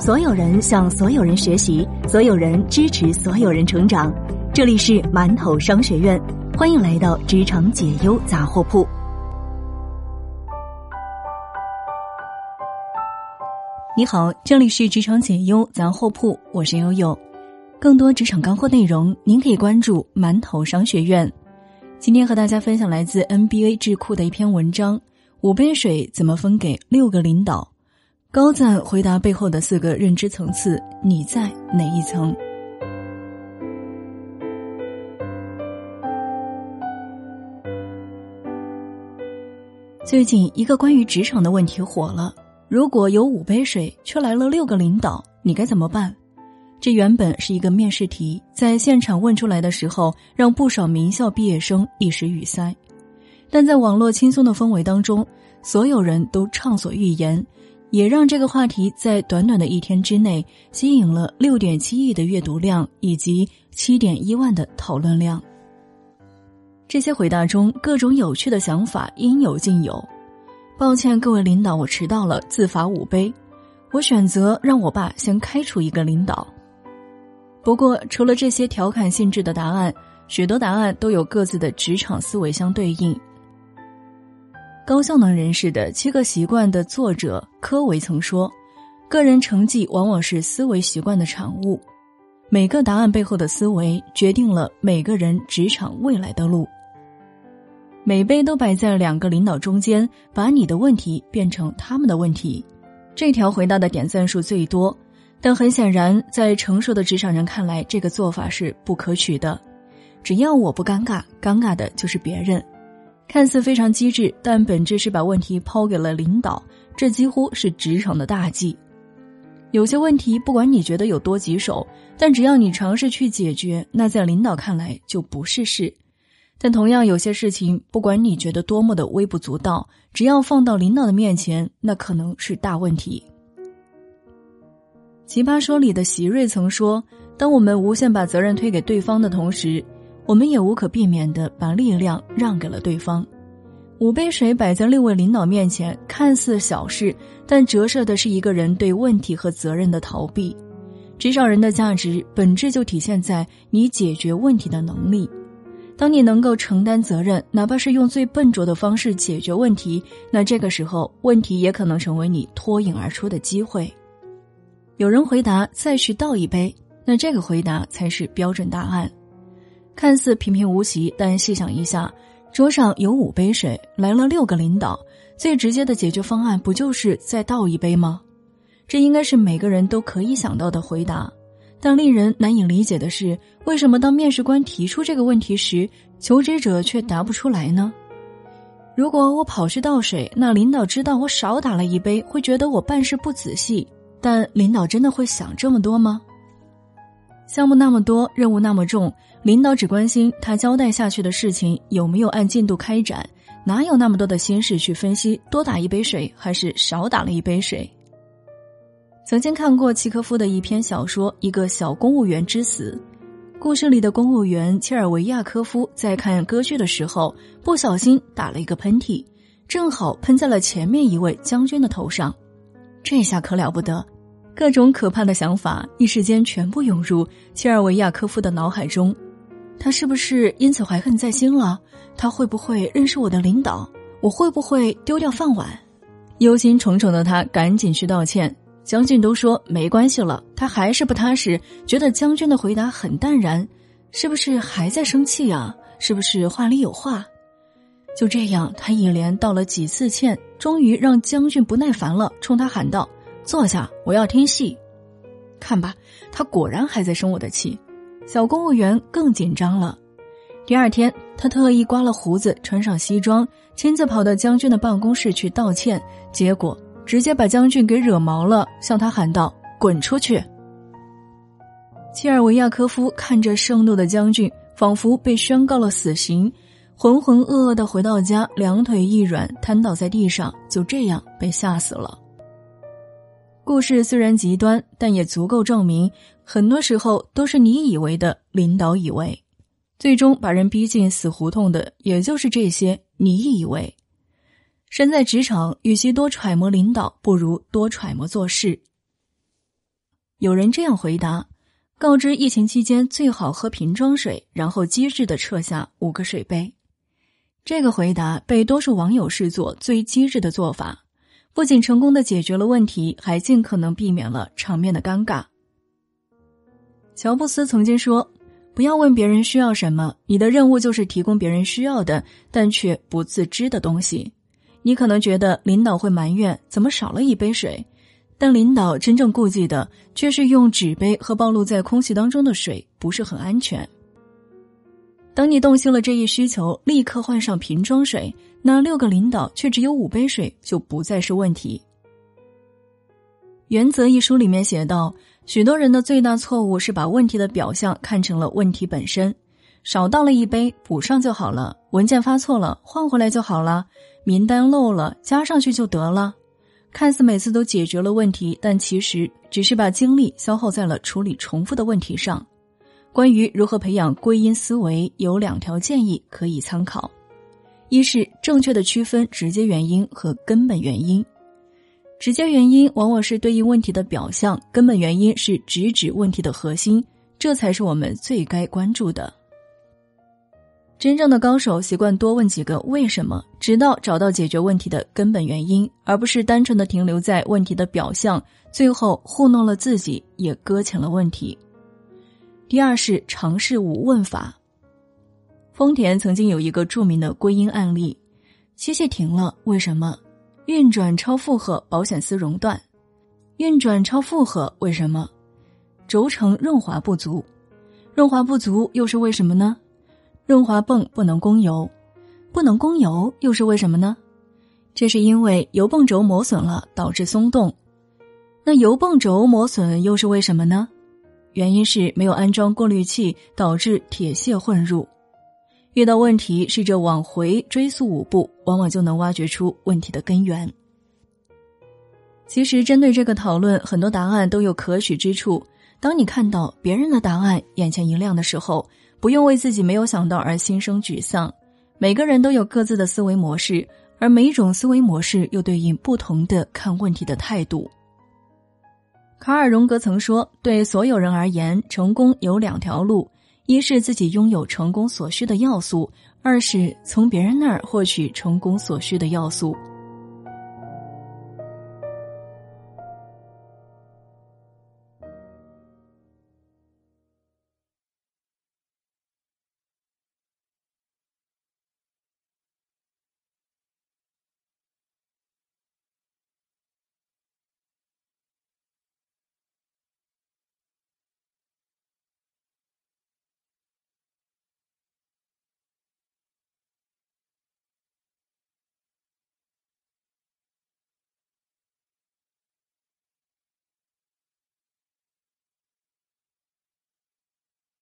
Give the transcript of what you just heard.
所有人向所有人学习，所有人支持所有人成长。这里是馒头商学院，欢迎来到职场解忧杂货铺。你好，这里是职场解忧杂货铺，我是悠悠。更多职场干货内容，您可以关注馒头商学院。今天和大家分享来自 NBA 智库的一篇文章：五杯水怎么分给六个领导？高赞回答背后的四个认知层次，你在哪一层？最近一个关于职场的问题火了：如果有五杯水，却来了六个领导，你该怎么办？这原本是一个面试题，在现场问出来的时候，让不少名校毕业生一时语塞。但在网络轻松的氛围当中，所有人都畅所欲言。也让这个话题在短短的一天之内吸引了六点七亿的阅读量以及七点一万的讨论量。这些回答中，各种有趣的想法应有尽有。抱歉，各位领导，我迟到了，自罚五杯。我选择让我爸先开除一个领导。不过，除了这些调侃性质的答案，许多答案都有各自的职场思维相对应。高效能人士的七个习惯的作者科维曾说：“个人成绩往往是思维习惯的产物，每个答案背后的思维决定了每个人职场未来的路。”每杯都摆在两个领导中间，把你的问题变成他们的问题，这条回答的点赞数最多。但很显然，在成熟的职场人看来，这个做法是不可取的。只要我不尴尬，尴尬的就是别人。看似非常机智，但本质是把问题抛给了领导，这几乎是职场的大忌。有些问题，不管你觉得有多棘手，但只要你尝试去解决，那在领导看来就不是事。但同样，有些事情，不管你觉得多么的微不足道，只要放到领导的面前，那可能是大问题。奇葩说里的席瑞曾说：“当我们无限把责任推给对方的同时。”我们也无可避免地把力量让给了对方。五杯水摆在六位领导面前，看似小事，但折射的是一个人对问题和责任的逃避。职场人的价值本质就体现在你解决问题的能力。当你能够承担责任，哪怕是用最笨拙的方式解决问题，那这个时候问题也可能成为你脱颖而出的机会。有人回答：“再去倒一杯。”那这个回答才是标准答案。看似平平无奇，但细想一下，桌上有五杯水，来了六个领导，最直接的解决方案不就是再倒一杯吗？这应该是每个人都可以想到的回答。但令人难以理解的是，为什么当面试官提出这个问题时，求职者却答不出来呢？如果我跑去倒水，那领导知道我少打了一杯，会觉得我办事不仔细。但领导真的会想这么多吗？项目那么多，任务那么重，领导只关心他交代下去的事情有没有按进度开展，哪有那么多的心事去分析多打一杯水还是少打了一杯水？曾经看过契科夫的一篇小说《一个小公务员之死》，故事里的公务员切尔维亚科夫在看歌剧的时候不小心打了一个喷嚏，正好喷在了前面一位将军的头上，这下可了不得。各种可怕的想法一时间全部涌入切尔维亚科夫的脑海中，他是不是因此怀恨在心了？他会不会认识我的领导？我会不会丢掉饭碗？忧心忡忡的他赶紧去道歉。将军都说没关系了，他还是不踏实，觉得将军的回答很淡然，是不是还在生气啊？是不是话里有话？就这样，他一连道了几次歉，终于让将军不耐烦了，冲他喊道。坐下，我要听戏。看吧，他果然还在生我的气。小公务员更紧张了。第二天，他特意刮了胡子，穿上西装，亲自跑到将军的办公室去道歉。结果直接把将军给惹毛了，向他喊道：“滚出去！”切尔维亚科夫看着盛怒的将军，仿佛被宣告了死刑，浑浑噩噩的回到家，两腿一软，瘫倒在地上，就这样被吓死了。故事虽然极端，但也足够证明，很多时候都是你以为的，领导以为，最终把人逼进死胡同的，也就是这些你以为。身在职场，与其多揣摩领导，不如多揣摩做事。有人这样回答：告知疫情期间最好喝瓶装水，然后机智的撤下五个水杯。这个回答被多数网友视作最机智的做法，不仅成功的解决了问题，还尽可能避免了场面的尴尬。乔布斯曾经说：“不要问别人需要什么，你的任务就是提供别人需要的，但却不自知的东西。”你可能觉得领导会埋怨怎么少了一杯水，但领导真正顾忌的却是用纸杯和暴露在空气当中的水不是很安全。当你洞悉了这一需求，立刻换上瓶装水，那六个领导却只有五杯水就不再是问题。《原则》一书里面写道，许多人的最大错误是把问题的表象看成了问题本身，少倒了一杯补上就好了，文件发错了换回来就好了。名单漏了，加上去就得了。看似每次都解决了问题，但其实只是把精力消耗在了处理重复的问题上。关于如何培养归因思维，有两条建议可以参考：一是正确的区分直接原因和根本原因。直接原因往往是对应问题的表象，根本原因是直指问题的核心，这才是我们最该关注的。真正的高手习惯多问几个为什么，直到找到解决问题的根本原因，而不是单纯的停留在问题的表象，最后糊弄了自己，也搁浅了问题。第二是尝试无问法。丰田曾经有一个著名的归因案例：机器停了，为什么？运转超负荷，保险丝熔断。运转超负荷，为什么？轴承润滑不足。润滑不足又是为什么呢？润滑泵不能供油，不能供油又是为什么呢？这是因为油泵轴磨损了，导致松动。那油泵轴磨损又是为什么呢？原因是没有安装过滤器，导致铁屑混入。遇到问题，试着往回追溯五步，往往就能挖掘出问题的根源。其实，针对这个讨论，很多答案都有可取之处。当你看到别人的答案，眼前一亮的时候。不用为自己没有想到而心生沮丧。每个人都有各自的思维模式，而每一种思维模式又对应不同的看问题的态度。卡尔·荣格曾说：“对所有人而言，成功有两条路：一是自己拥有成功所需的要素；二是从别人那儿获取成功所需的要素。”